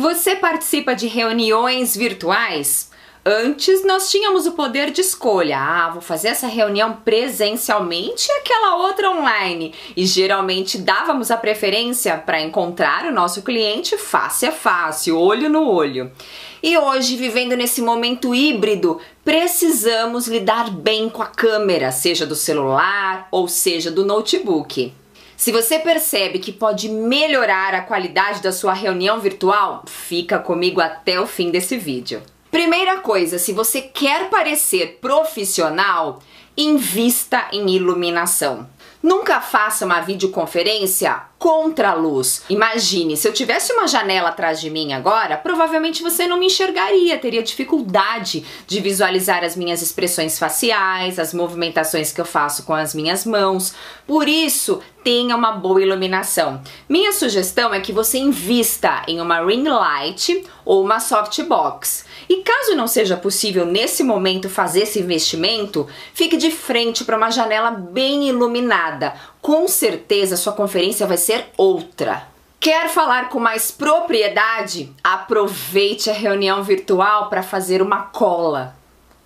Você participa de reuniões virtuais? Antes nós tínhamos o poder de escolha. Ah, vou fazer essa reunião presencialmente e aquela outra online. E geralmente dávamos a preferência para encontrar o nosso cliente face a face, olho no olho. E hoje, vivendo nesse momento híbrido, precisamos lidar bem com a câmera, seja do celular ou seja do notebook. Se você percebe que pode melhorar a qualidade da sua reunião virtual, fica comigo até o fim desse vídeo. Primeira coisa, se você quer parecer profissional, invista em iluminação. Nunca faça uma videoconferência contra a luz. Imagine, se eu tivesse uma janela atrás de mim agora, provavelmente você não me enxergaria, teria dificuldade de visualizar as minhas expressões faciais, as movimentações que eu faço com as minhas mãos. Por isso, tenha uma boa iluminação. Minha sugestão é que você invista em uma ring light ou uma softbox. E caso não seja possível nesse momento fazer esse investimento, fique de frente para uma janela bem iluminada. Com certeza sua conferência vai ser outra. Quer falar com mais propriedade? Aproveite a reunião virtual para fazer uma cola.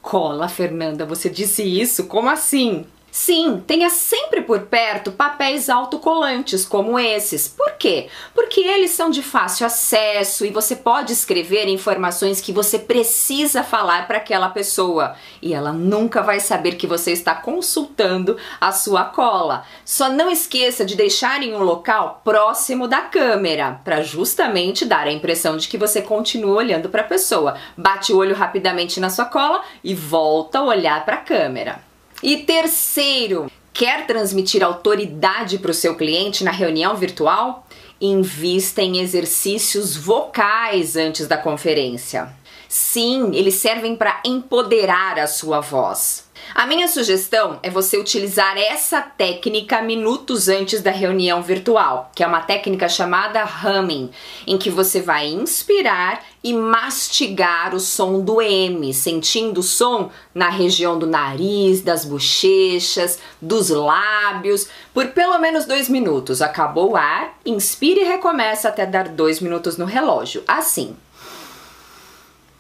Cola, Fernanda, você disse isso? Como assim? Sim, tenha sempre por perto papéis autocolantes como esses. Por quê? Porque eles são de fácil acesso e você pode escrever informações que você precisa falar para aquela pessoa e ela nunca vai saber que você está consultando a sua cola. Só não esqueça de deixar em um local próximo da câmera para justamente dar a impressão de que você continua olhando para a pessoa. Bate o olho rapidamente na sua cola e volta a olhar para a câmera. E terceiro, quer transmitir autoridade para o seu cliente na reunião virtual? Invista em exercícios vocais antes da conferência. Sim, eles servem para empoderar a sua voz. A minha sugestão é você utilizar essa técnica minutos antes da reunião virtual, que é uma técnica chamada humming, em que você vai inspirar e mastigar o som do M, sentindo o som na região do nariz, das bochechas, dos lábios, por pelo menos dois minutos. Acabou o ar, inspire e recomeça até dar dois minutos no relógio. Assim.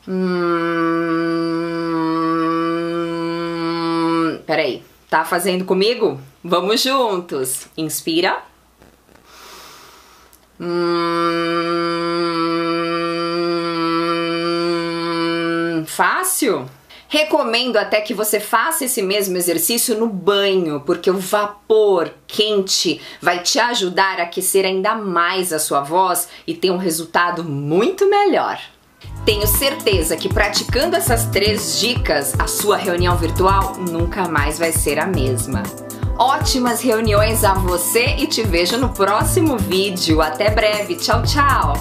Hum, peraí, tá fazendo comigo? Vamos juntos. Inspira. Hum, fácil? Recomendo até que você faça esse mesmo exercício no banho, porque o vapor quente vai te ajudar a aquecer ainda mais a sua voz e ter um resultado muito melhor. Tenho certeza que praticando essas três dicas, a sua reunião virtual nunca mais vai ser a mesma. Ótimas reuniões a você e te vejo no próximo vídeo. Até breve. Tchau, tchau.